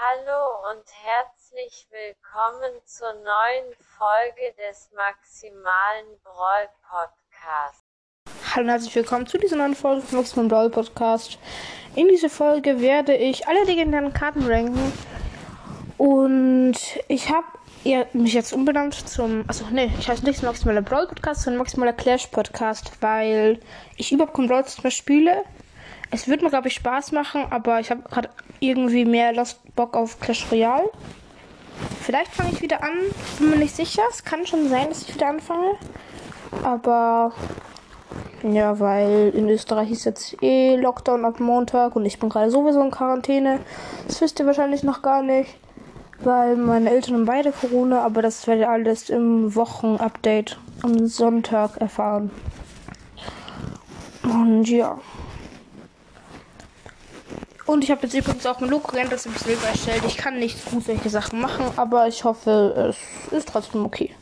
Hallo und herzlich willkommen zur neuen Folge des Maximalen Brawl Podcasts. Hallo und herzlich willkommen zu dieser neuen Folge vom Maximalen Brawl Podcast. In dieser Folge werde ich alle legendären Karten ranken. Und ich habe mich jetzt umbenannt zum. Also, nee, ich heiße nicht Maximaler Brawl Podcast, sondern Maximaler Clash Podcast, weil ich überhaupt kein Brawl mehr spiele. Es wird mir, glaube ich, Spaß machen, aber ich habe gerade irgendwie mehr Lust Bock auf Clash Royale. Vielleicht fange ich wieder an, bin mir nicht sicher. Es kann schon sein, dass ich wieder anfange. Aber ja, weil in Österreich ist jetzt eh Lockdown ab Montag und ich bin gerade sowieso in Quarantäne. Das wisst ihr wahrscheinlich noch gar nicht, weil meine Eltern haben beide Corona, aber das werdet ihr alles im Wochenupdate am Sonntag erfahren. Und ja. Und ich habe jetzt übrigens auch mein geändert, das Silber erstellt. Ich kann nicht gut solche Sachen machen, aber ich hoffe, es ist trotzdem okay.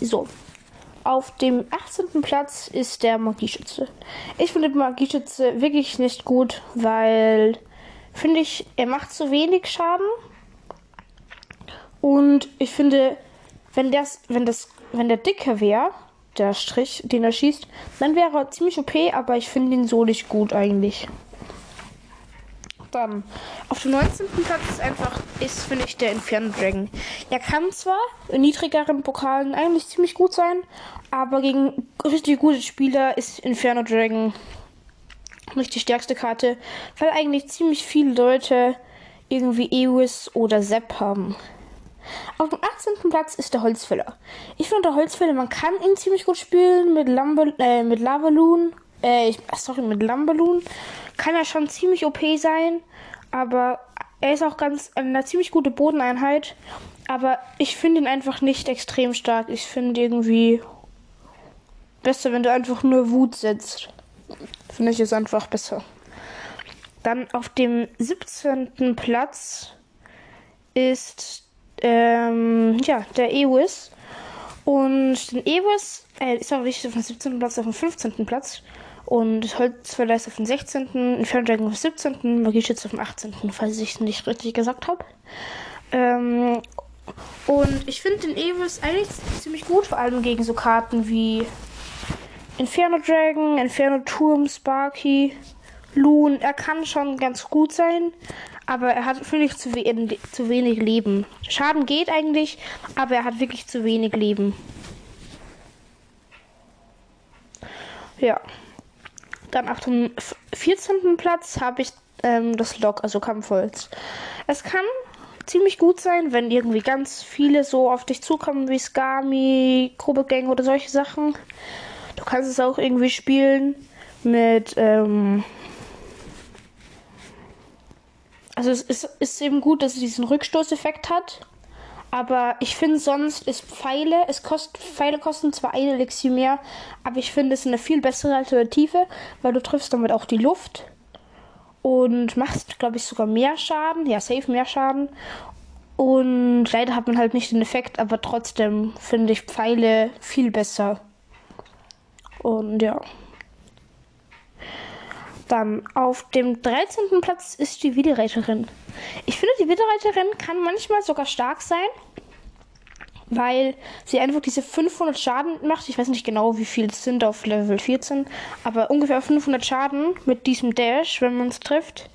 So. Auf dem 18. Platz ist der Magieschütze. Ich finde den Magieschütze wirklich nicht gut, weil finde ich, er macht zu wenig Schaden. Und ich finde, wenn das, wenn das, wenn der dicker wäre, der Strich, den er schießt, dann wäre er ziemlich OP, aber ich finde ihn so nicht gut eigentlich. Dann auf dem 19. Platz ist einfach, ist, finde ich, der Inferno Dragon. Er kann zwar in niedrigeren Pokalen eigentlich ziemlich gut sein, aber gegen richtig gute Spieler ist Inferno Dragon nicht die stärkste Karte, weil eigentlich ziemlich viele Leute irgendwie Ewis oder Sepp haben. Auf dem 18. Platz ist der Holzfäller. Ich finde der Holzfäller, man kann ihn ziemlich gut spielen mit, Lambe, äh, mit Lavaloon. Äh, ich, sorry, mit Lamballoon kann er schon ziemlich OP sein, aber er ist auch ganz eine ziemlich gute Bodeneinheit. Aber ich finde ihn einfach nicht extrem stark. Ich finde irgendwie besser, wenn du einfach nur Wut setzt. Finde ich es einfach besser. Dann auf dem 17. Platz ist ähm, ja, der Ewis. Und den Ewis äh, ist auch richtig auf dem 17. Platz, auf dem 15. Platz. Und Holzfäller ist auf dem 16., Inferno Dragon auf dem 17., Magieschütze auf dem 18., falls ich es nicht richtig gesagt habe. Ähm, und ich finde den Evis eigentlich ziemlich gut, vor allem gegen so Karten wie Inferno Dragon, Inferno Turm, Sparky, Loon. Er kann schon ganz gut sein, aber er hat, finde ich, zu, we zu wenig Leben. Schaden geht eigentlich, aber er hat wirklich zu wenig Leben. Ja. Dann auf dem 14. Platz habe ich ähm, das Log, also Kampfholz. Es kann ziemlich gut sein, wenn irgendwie ganz viele so auf dich zukommen wie Skami, Grubegang oder solche Sachen. Du kannst es auch irgendwie spielen mit. Ähm also es ist, ist eben gut, dass es diesen Rückstoßeffekt hat. Aber ich finde sonst ist Pfeile, es kostet, Pfeile kosten zwar ein Elixier mehr, aber ich finde es eine viel bessere Alternative, weil du triffst damit auch die Luft und machst, glaube ich, sogar mehr Schaden. Ja, safe mehr Schaden. Und leider hat man halt nicht den Effekt, aber trotzdem finde ich Pfeile viel besser. Und ja. Dann auf dem 13. Platz ist die Widerreiterin. Ich finde, die Widerreiterin kann manchmal sogar stark sein, weil sie einfach diese 500 Schaden macht. Ich weiß nicht genau, wie viel es sind auf Level 14, aber ungefähr 500 Schaden mit diesem Dash, wenn man es trifft,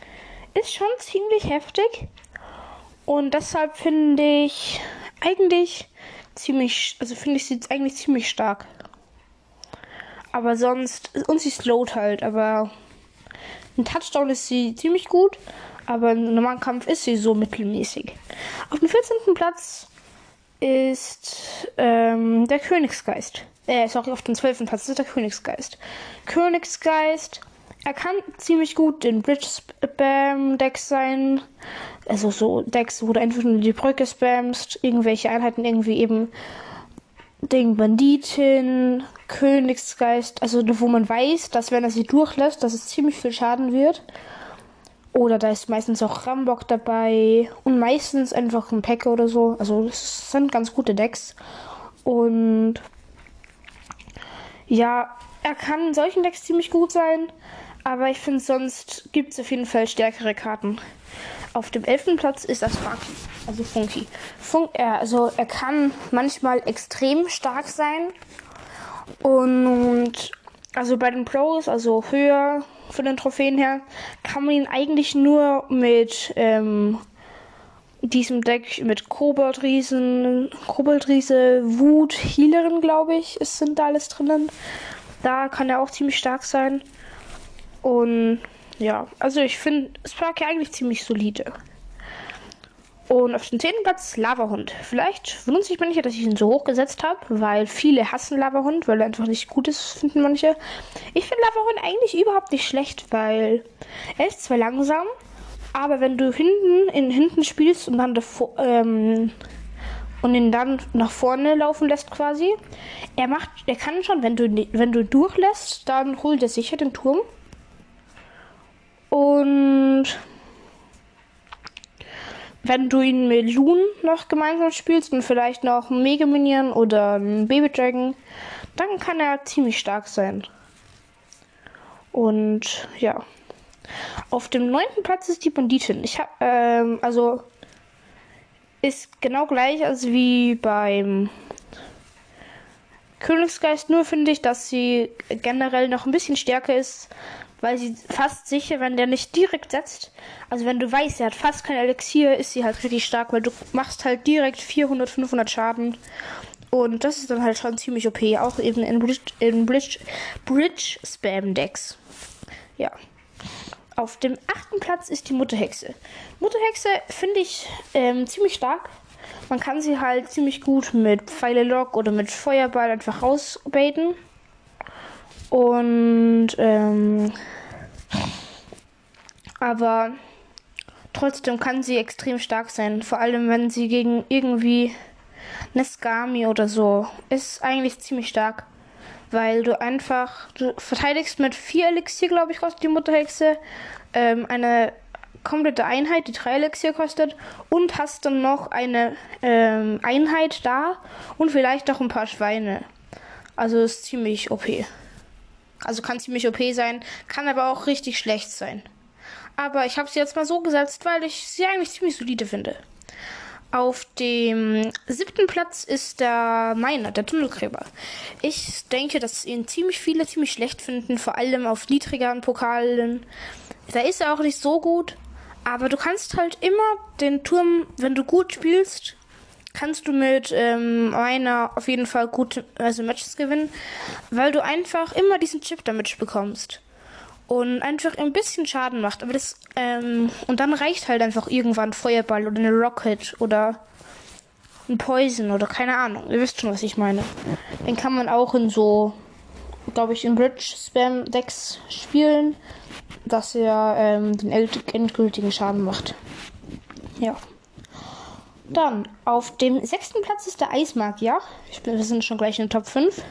ist schon ziemlich heftig. Und deshalb finde ich eigentlich ziemlich, also finde ich sie eigentlich ziemlich stark. Aber sonst, und sie slowt halt, aber ein Touchdown ist sie ziemlich gut, aber im normalen Kampf ist sie so mittelmäßig. Auf dem 14. Platz ist ähm, der Königsgeist. Äh, sorry, auf dem 12. Platz ist der Königsgeist. Königsgeist, er kann ziemlich gut in Bridge Spam Decks sein. Also so Decks, wo du einfach nur die Brücke spamst, irgendwelche Einheiten irgendwie eben Ding Banditin, Königsgeist, also wo man weiß, dass wenn er sie durchlässt, dass es ziemlich viel Schaden wird. Oder da ist meistens auch Rambock dabei und meistens einfach ein Pack oder so. Also das sind ganz gute Decks. Und ja, er kann in solchen Decks ziemlich gut sein, Aber ich finde, sonst gibt es auf jeden Fall stärkere Karten. Auf dem elften Platz ist das Funky, also Funky. Fun er, also er kann manchmal extrem stark sein. Und also bei den Pros, also höher von den Trophäen her, kann man ihn eigentlich nur mit ähm, diesem Deck mit Koboldriesen, Koboldriese, Wut, Healerin, glaube ich, sind da alles drinnen. Da kann er auch ziemlich stark sein. Und ja, also ich finde Sparky eigentlich ziemlich solide. Und auf dem zehnten Platz Lavahund. Vielleicht wundert sich manche, dass ich ihn so hoch gesetzt habe, weil viele hassen Lavahund, weil er einfach nicht gut ist, finden manche. Ich finde Lavahund eigentlich überhaupt nicht schlecht, weil er ist zwar langsam, aber wenn du hinten in hinten spielst und dann davor, ähm, und ihn dann nach vorne laufen lässt quasi, er macht, er kann schon, wenn du wenn du durchlässt, dann holt er sicher den Turm. Und wenn du ihn mit Loon noch gemeinsam spielst und vielleicht noch einen Mega Minion oder einen Baby Dragon, dann kann er ziemlich stark sein. Und ja. Auf dem neunten Platz ist die Banditin. Ich habe, ähm, also ist genau gleich als wie beim Königsgeist, nur finde ich, dass sie generell noch ein bisschen stärker ist, weil sie fast sicher, wenn der nicht direkt setzt, also wenn du weißt, er hat fast kein Elixier, ist sie halt richtig stark, weil du machst halt direkt 400, 500 Schaden. Und das ist dann halt schon ziemlich OP, auch eben in Bridge, in Bridge, Bridge Spam Decks. Ja. Auf dem achten Platz ist die Mutterhexe. Mutterhexe finde ich ähm, ziemlich stark. Man kann sie halt ziemlich gut mit Pfeile Lock oder mit Feuerball einfach rausbaiten. Und ähm, aber trotzdem kann sie extrem stark sein. Vor allem wenn sie gegen irgendwie Neskami oder so ist eigentlich ziemlich stark weil du einfach, du verteidigst mit vier Elixier, glaube ich, kostet die Mutterhexe, ähm, eine komplette Einheit, die drei Elixier kostet, und hast dann noch eine ähm, Einheit da und vielleicht noch ein paar Schweine. Also ist ziemlich OP. Also kann ziemlich OP sein, kann aber auch richtig schlecht sein. Aber ich habe sie jetzt mal so gesetzt, weil ich sie eigentlich ziemlich solide finde. Auf dem siebten Platz ist der Miner, der Tunnelgräber. Ich denke, dass ihn ziemlich viele ziemlich schlecht finden, vor allem auf niedrigeren Pokalen. Da ist er auch nicht so gut, aber du kannst halt immer den Turm, wenn du gut spielst, kannst du mit ähm, Miner auf jeden Fall gute also Matches gewinnen, weil du einfach immer diesen Chip damit bekommst und einfach ein bisschen Schaden macht. Aber das, ähm, und dann reicht halt einfach irgendwann ein Feuerball oder eine Rocket oder ein Poison oder keine Ahnung. Ihr wisst schon, was ich meine. Den kann man auch in so, glaube ich, in Bridge Spam Decks spielen, dass er ähm, den endgültigen Schaden macht. Ja. Dann auf dem sechsten Platz ist der Eismagier. Ich bin, wir sind schon gleich in den Top 5.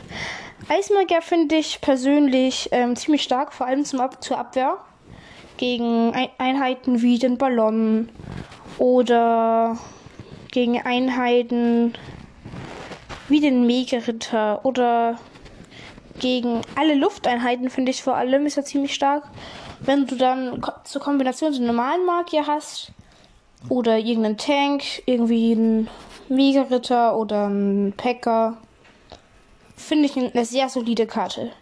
Eismagier finde ich persönlich ähm, ziemlich stark, vor allem zum Ab zur Abwehr. Gegen Einheiten wie den Ballon oder gegen Einheiten wie den Mega-Ritter oder gegen alle Lufteinheiten finde ich vor allem ist er ziemlich stark. Wenn du dann zur Kombination den normalen Magier hast oder irgendeinen Tank, irgendwie einen Mega-Ritter oder einen Packer finde ich eine sehr solide Karte.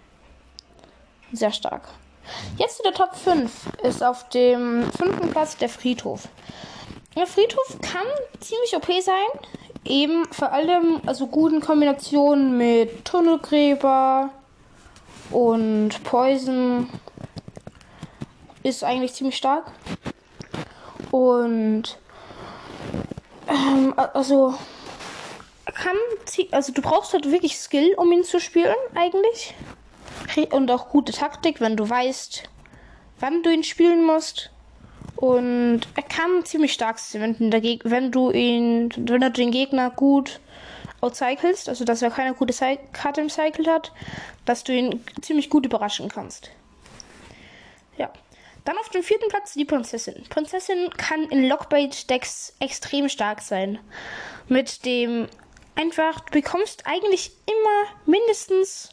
Sehr stark. Jetzt zu der Top 5 ist auf dem fünften Platz der Friedhof. Der Friedhof kann ziemlich OP sein. Eben vor allem also guten Kombinationen mit Tunnelgräber und Poison ist eigentlich ziemlich stark. Und ähm, also kann, also du brauchst halt wirklich Skill, um ihn zu spielen, eigentlich. Und auch gute Taktik, wenn du weißt, wann du ihn spielen musst. Und er kann ziemlich stark sein, wenn, wenn du ihn, wenn du den Gegner gut outcyclest, also dass er keine gute Cy Karte im Cycle hat, dass du ihn ziemlich gut überraschen kannst. Ja. Dann auf dem vierten Platz die Prinzessin. Prinzessin kann in Lockbait-Decks extrem stark sein. Mit dem einfach, du bekommst eigentlich immer mindestens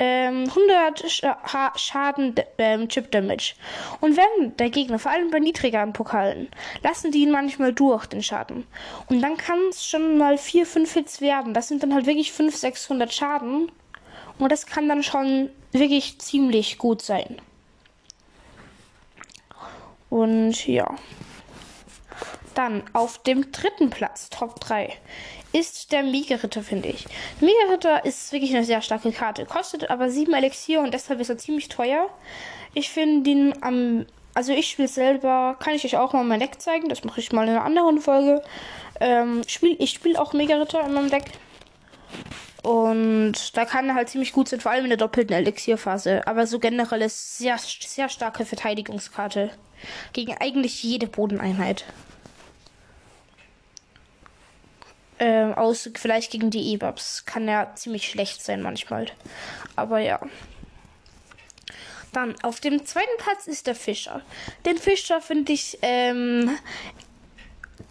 ähm, 100 Scha Schaden ähm, Chip Damage. Und wenn der Gegner, vor allem bei niedrigeren Pokalen, lassen die ihn manchmal durch, den Schaden. Und dann kann es schon mal 4, 5 Hits werden. Das sind dann halt wirklich 5, 600 Schaden. Und das kann dann schon wirklich ziemlich gut sein. Und ja. Dann auf dem dritten Platz, Top 3, ist der Mega-Ritter, finde ich. Mega-Ritter ist wirklich eine sehr starke Karte, kostet aber 7 Elixier und deshalb ist er ziemlich teuer. Ich finde ihn am. Also ich spiele selber, kann ich euch auch mal mein Deck zeigen, das mache ich mal in einer anderen Folge. Ähm, spiel, ich spiele auch Mega-Ritter in meinem Deck. Und da kann er halt ziemlich gut sein, vor allem in der doppelten Elixierphase. Aber so generell ist sehr, sehr starke Verteidigungskarte. Gegen eigentlich jede Bodeneinheit. Ähm, aus vielleicht gegen die E-Bubs. Kann er ziemlich schlecht sein manchmal. Aber ja. Dann auf dem zweiten Platz ist der Fischer. Den Fischer finde ich ähm,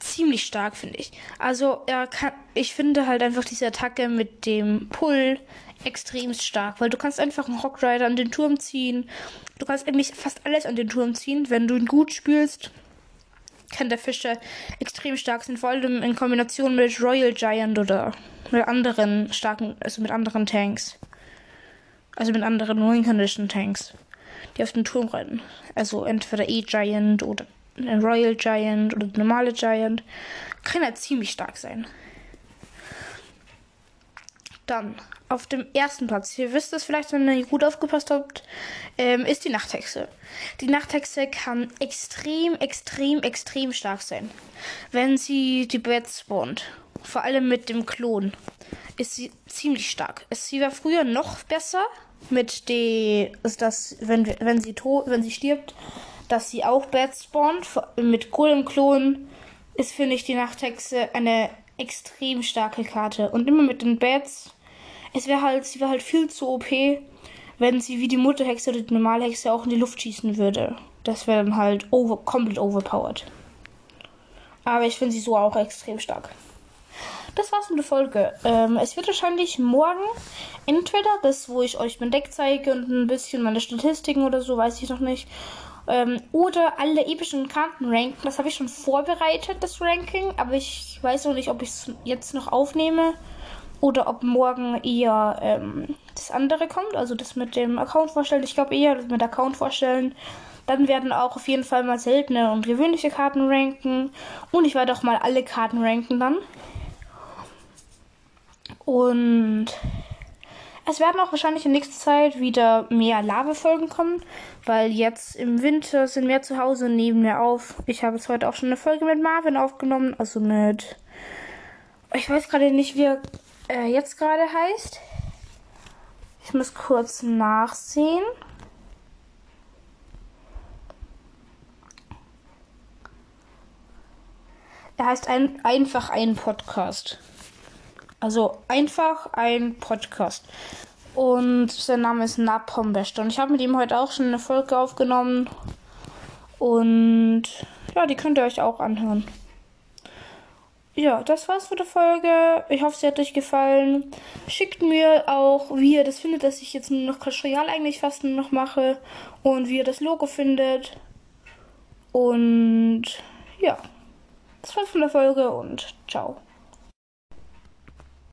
ziemlich stark, finde ich. Also er kann, ich finde halt einfach diese Attacke mit dem Pull extrem stark, weil du kannst einfach einen Hockrider an den Turm ziehen. Du kannst eigentlich fast alles an den Turm ziehen, wenn du ihn gut spielst. Kann der Fischer extrem stark sein, vor allem in Kombination mit Royal Giant oder mit anderen starken, also mit anderen Tanks. Also mit anderen Wing Condition Tanks, die auf den Turm reiten. Also entweder E-Giant oder Royal Giant oder der normale Giant. Kann er ziemlich stark sein. Dann auf dem ersten Platz, ihr wisst es vielleicht, wenn ihr gut aufgepasst habt, ähm, ist die Nachthexe. Die Nachthexe kann extrem, extrem, extrem stark sein. Wenn sie die Bats spawnt, vor allem mit dem Klon, ist sie ziemlich stark. Sie war früher noch besser mit die, ist das, wenn, wenn sie tot, wenn sie stirbt, dass sie auch Bats spawnt. Mit Golem Klon ist, finde ich, die Nachthexe eine extrem starke Karte. Und immer mit den Bats. Es wäre halt, sie wäre halt viel zu OP, wenn sie wie die Mutterhexe oder die normale Hexe auch in die Luft schießen würde. Das wäre dann halt over, komplett overpowered. Aber ich finde sie so auch extrem stark. Das war's mit der Folge. Ähm, es wird wahrscheinlich morgen entweder das, wo ich euch mein Deck zeige und ein bisschen meine Statistiken oder so, weiß ich noch nicht. Ähm, oder alle epischen Karten ranken. Das habe ich schon vorbereitet, das Ranking. Aber ich weiß noch nicht, ob ich es jetzt noch aufnehme. Oder ob morgen eher ähm, das andere kommt. Also das mit dem Account vorstellen. Ich glaube eher das mit Account vorstellen. Dann werden auch auf jeden Fall mal seltene und gewöhnliche Karten ranken. Und ich werde auch mal alle Karten ranken dann. Und es werden auch wahrscheinlich in nächster Zeit wieder mehr Lava-Folgen kommen, weil jetzt im Winter sind wir zu Hause und nehmen wir auf. Ich habe jetzt heute auch schon eine Folge mit Marvin aufgenommen, also mit. Ich weiß gerade nicht, wie er äh, jetzt gerade heißt. Ich muss kurz nachsehen. Er heißt ein, einfach ein Podcast. Also einfach ein Podcast. Und sein Name ist Napombest. Und ich habe mit ihm heute auch schon eine Folge aufgenommen. Und ja, die könnt ihr euch auch anhören. Ja, das war's für die Folge. Ich hoffe, sie hat euch gefallen. Schickt mir auch, wie ihr das findet, dass ich jetzt nur noch Clash Royale eigentlich fast nur noch mache. Und wie ihr das Logo findet. Und ja, das war's von der Folge und ciao.